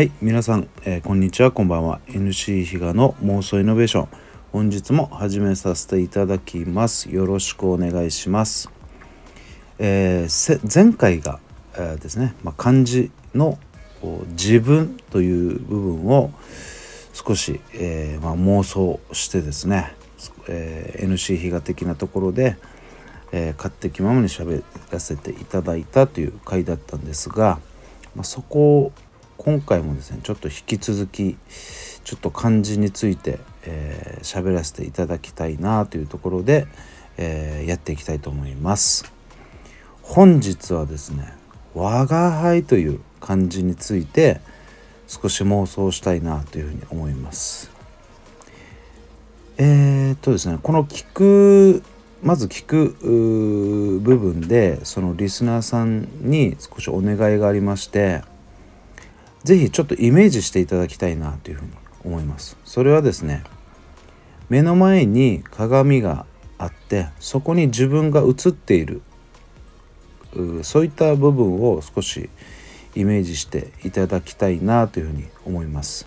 はい皆さん、えー、こんにちはこんばんは。NC 比嘉の妄想イノベーション。本日も始めさせていただきます。よろしくお願いします、えー、前回が、えー、ですね、まあ、漢字の自分という部分を少し、えーまあ、妄想してですね、えー、NC 比嘉的なところで、えー、勝手気ままに喋らせていただいたという回だったんですが、まあ、そこを今回もですねちょっと引き続きちょっと漢字について喋、えー、らせていただきたいなというところで、えー、やっていきたいと思います。本日はですね「我が輩」という漢字について少し妄想したいなというふうに思います。えー、っとですねこの聞くまず聞く部分でそのリスナーさんに少しお願いがありまして是非ちょっとイメージしていただきたいなというふうに思いますそれはですね目の前に鏡があってそこに自分が映っているそういった部分を少しイメージしていただきたいなというふうに思います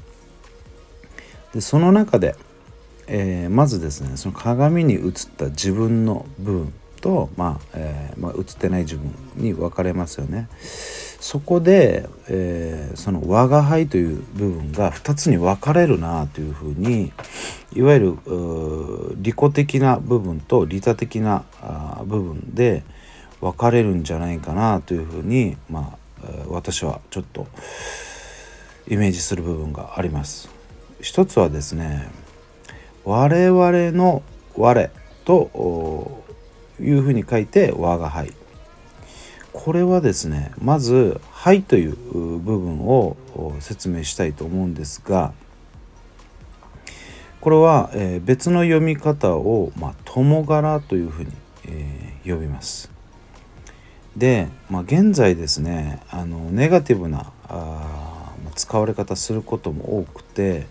でその中でえー、まずですねその鏡に映った自分の部分と、まあえー、まあ、映ってない自分に分かれますよね。そこで、えー、その「我が輩」という部分が2つに分かれるなというふうにいわゆる利己的な部分と利他的な部分で分かれるんじゃないかなというふうに、まあ、私はちょっとイメージする部分があります。一つはですね我々の我というふうに書いて我が輩これはですねまず「はい」という部分を説明したいと思うんですがこれは、え、別の読み方を「まあ、友柄」というふうに、え、呼びます。で、まあ、現在ですねあのネガティブなあ使われ方することも多くて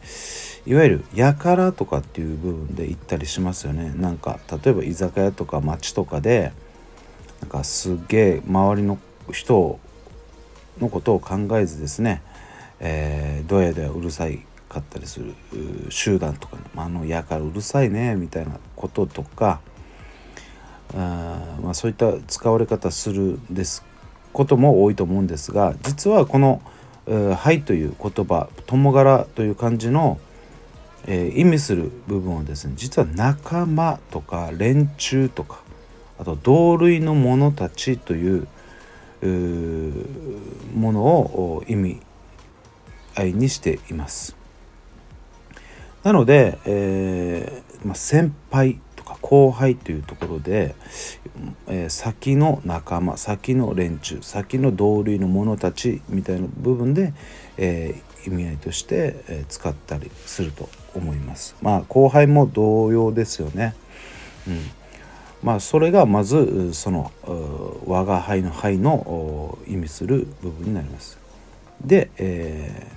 いわゆる「やから」とかっていう部分で言ったりしますよねなんか例えば居酒屋とか街とかでなんかすげえ周りの人のことを考えずですね、えー、どやどやうるさいかったりする集団とか、ねあのやからうるさいねみたいなこととかあ、まあ、そういった使われ方するですことも多いと思うんですが実はこの「はい」という言葉「友柄」という漢字の「えー、意味する部分はですね実は仲間とか連中とかあと同類の者たちというものを意味合いにしています。なので、えーまあ、先輩とか後輩というところで、えー、先の仲間先の連中先の同類の者たちみたいな部分で、えー、意味合いとして、え、使ったりすると思います。まあ後輩も同様ですよね。うん、まあそれがまずその我が輩の輩の意味する部分になります。で、え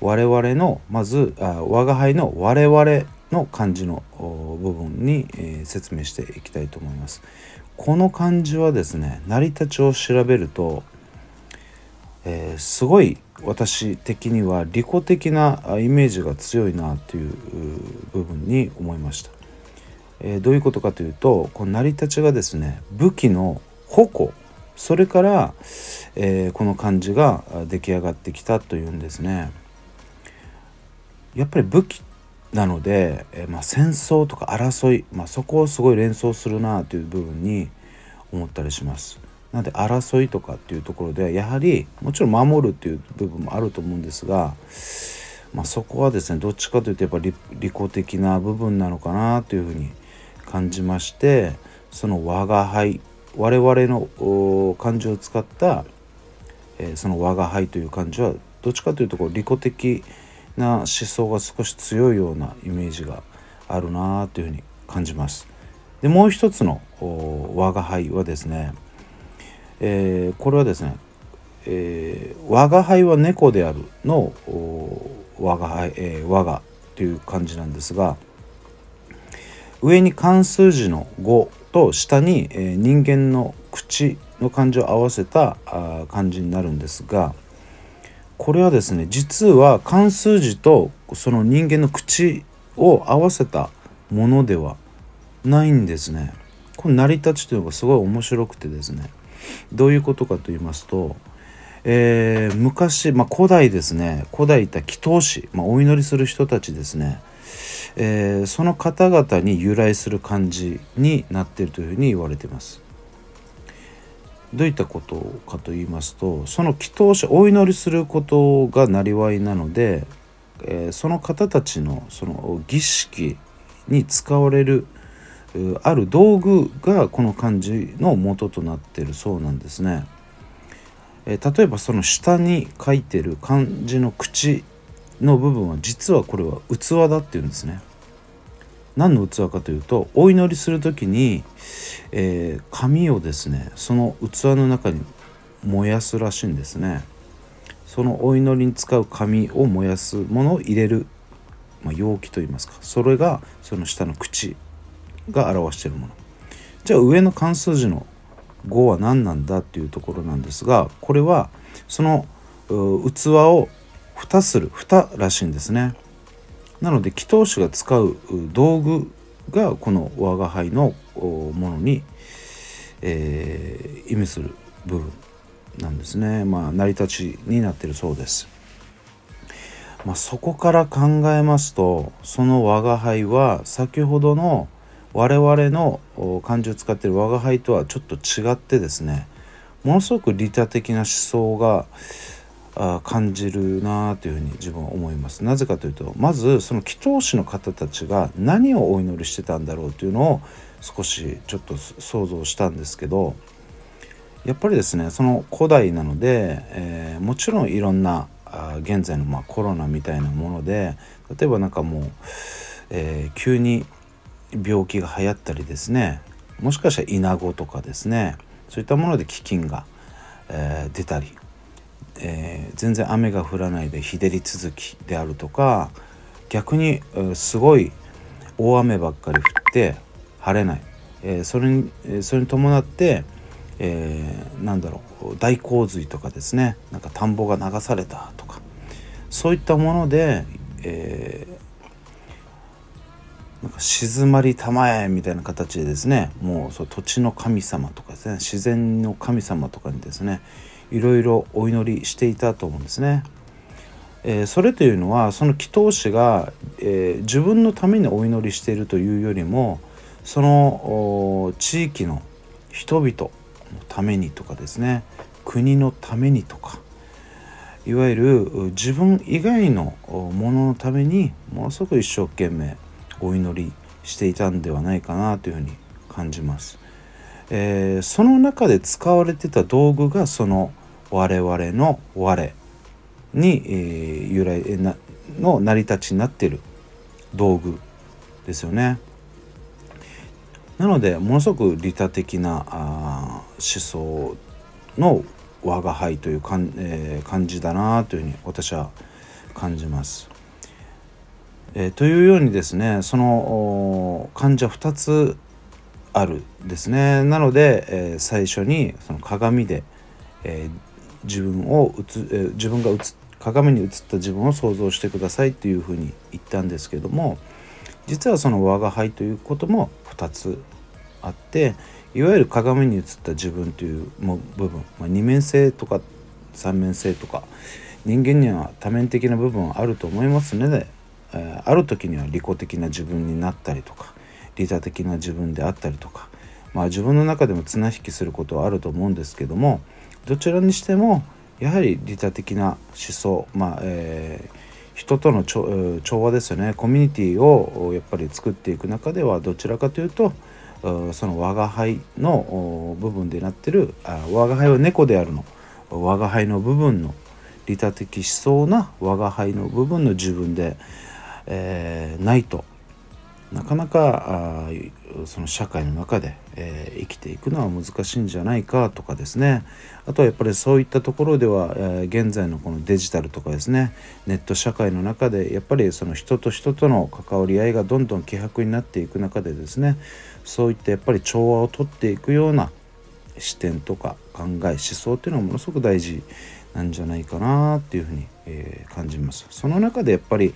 ー、我々のまずあ我が輩の我々の漢字の部分に、えー、説明していきたいと思います。この漢字はですね成り立ちを調べると、えー、すごい私的には利己的なイメージが強いなという部分に思いました。えー、どういうことかというとこの成り立ちがですね武器の矛それから、えー、この漢字が出来上がってきたというんですね。やっぱり武器なので、えー、まあ、戦争とか争い、まあ、そこをすごい連想するなという部分に思ったりします。なので争いとかっていうところでやはりもちろん守るっていう部分もあると思うんですが、まあ、そこはですねどっちかというとやっぱり利己的な部分なのかなというふうに思います感じましてその我が輩我々の漢字を使った、えー、その我が輩という漢字はどっちかというとこう利己的な思想が少し強いようなイメージがあるなというふうに感じます。でもう一つの我が輩はですねえー、これはですね、えー、我が輩は猫であるの我が輩、えー、我がという漢字なんですが上に漢数字の5と下に、え、人間の口の漢字を合わせたあ漢字になるんですがこれはですね実は漢数字とその人間の口を合わせたものではないんですね。この成り立ちというのがすごい面白くてですね。どういうことかと言いますと、えー、昔、まあ、古代ですね。古代いた祈祷師、まあ、お祈りする人たちですね、えー、その方々に由来する漢字になっているというふうに言われています。どういったことかと言いますとその祈祷者お祈りすることがなりわいなので、えー、その方たちのその儀式に使われるある道具がこの漢字の元となっているそうなんですね。えー、例えばその下に書いてる漢字の口の部分は実はこれは器だっていうんですね。何の器かというとお祈りする時に、えー、紙をですねその器の中に燃やすらしいんですね。そのお祈りに使う紙を燃やすものを入れる、まあ、容器といいますか。それがその下の口が表しているもの。じゃあ上の漢数字の5は何なんだっていうところなんですがこれはその器を蓋する蓋らしいんですねなので祈祷師が使う道具がこの我が輩のものに、えー、意味する部分なんですね。まあ成り立ちになってるそうです。まあ、そこから考えますとその我が輩は先ほどの我々の漢字を使っている我が輩とはちょっと違ってですねものすごく利他的な思想があ感じるなというふうに自分は思います。なぜかというとまずその祈祷師の方たちが何をお祈りしてたんだろうというのを少しちょっと想像したんですけどやっぱりですねその古代なので、えー、もちろんいろんな現在のまコロナみたいなもので例えばなんかもう、えー、急に病気が流行ったりですねもしかしたらイナゴとかですねそういったもので飢饉が、えー、出たりえー、全然雨が降らないで日照り続きであるとか逆に、すごい大雨ばっかり降って晴れない、えー、それにそれに伴って、えー、なんだろう大洪水とかですね。なんか田んぼが流されたとか。そういったもので、えー、なんか静まりたまえみたいな形でですねもうそう土地の神様とかですね自然の神様とかにですねいろいろお祈りしていたと思うんですね。えー、それというのはその祈祷師が、えー、自分のためにお祈りしているというよりもその地域の人々のためにとかですね国のためにとかいわゆる自分以外のもののためにものすごく一生懸命お祈りしていたんではないかなというふうに感じます。えー、その中で使われてた道具がその我々の我に、えー、由来なの成り立ちになっている道具ですよね。なのでものすごく利他的なあ思想の我が輩というかん、えー、感じだなというふうに私は感じます。えー、というようにですねその患者2つあるですね。なので、えー、最初にその鏡で、えー、自分を映、えー、自分が映鏡に映った自分を想像してくださいっていうふうに言ったんですけども実はその我が輩ということも2つあっていわゆる鏡に映った自分という部分、まあ、二面性とか三面性とか人間には多面的な部分はあると思いますので、えー、ある時には利己的な自分になったりとか利他的な自分であったりとか、まあ、自分の中でも綱引きすることはあると思うんですけどもどちらにしてもやはり利他的な思想、まあえー、人との調和ですよね。コミュニティをやっぱり作っていく中ではどちらかというとその我が輩の部分でなってるあ我が輩は猫であるの我が輩の部分の利他的思想な我が輩の部分の自分で、えー、ないと。なかなかあその社会の中で、えー、生きていくのは難しいんじゃないかとかですね。あとはやっぱりそういったところでは、えー、現在のこのデジタルとかですねネット社会の中でやっぱりその人と人との関わり合いがどんどん希薄になっていく中でですねそういったやっぱり調和をとっていくような視点とか考え思想っていうのはものすごく大事なんじゃないかなっていうふうに、えー、感じますその中でやっぱり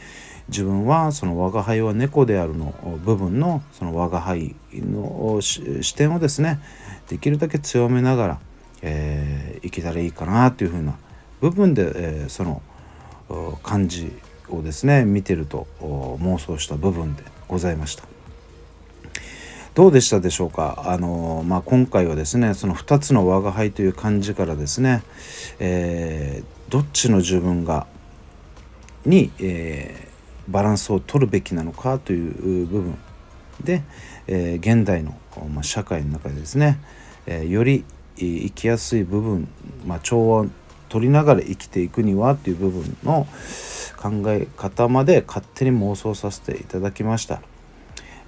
自分はその我が輩は猫であるの部分のその我が輩の視点をですねできるだけ強めながら、えー、生きたらいいかなというふうな部分で、えー、その感じをですね見てると妄想した部分でございました。どうでしたでしょうか？あの、まあ、今回はですねその2つの「我が輩」という漢字からですね、えー、どっちの自分がに、えー、バランスを取るべきなのかという部分で、えー、現代の、まあ、社会の中でですね、えより生きやすい部分、まあ、調和を取りながら生きていくにはという部分の考え方まで勝手に妄想させていただきました。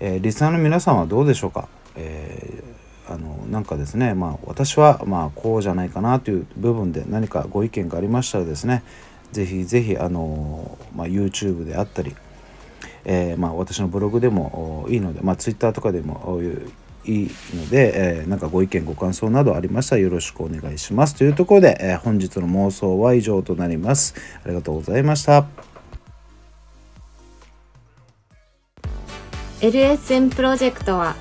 えー、リスナーの皆さんはどうでしょうか、えー、あのなんかですねまあ私はまあこうじゃないかなという部分で何かご意見がありましたらですねぜひぜひあの、まあ、YouTube であったり、えー、まあ、私のブログでもいいので、まあ、Twitter とかでもいいので、えー、なんかご意見ご感想などありましたらよろしくお願いします。というところで、えー、本日の妄想は以上となります。ありがとうございました。LSM プロジェクトは、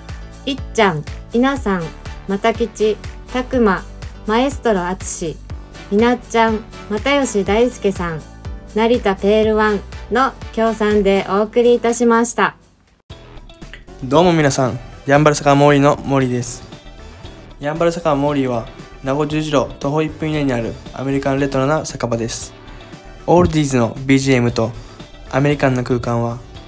いっちゃん、いなさん、またきち、たくま、マエストロあつし、みなっちゃん、又吉大輔さん、成田ペールワンの協賛でお送りいたしました。どうも皆さん、ヤンバル坂モーリーの森です。ヤンバル坂モーリーは、名護十字路徒歩1分以内にあるアメリカンレトロな酒場です。オールディーズの BGM とアメリカンな空間は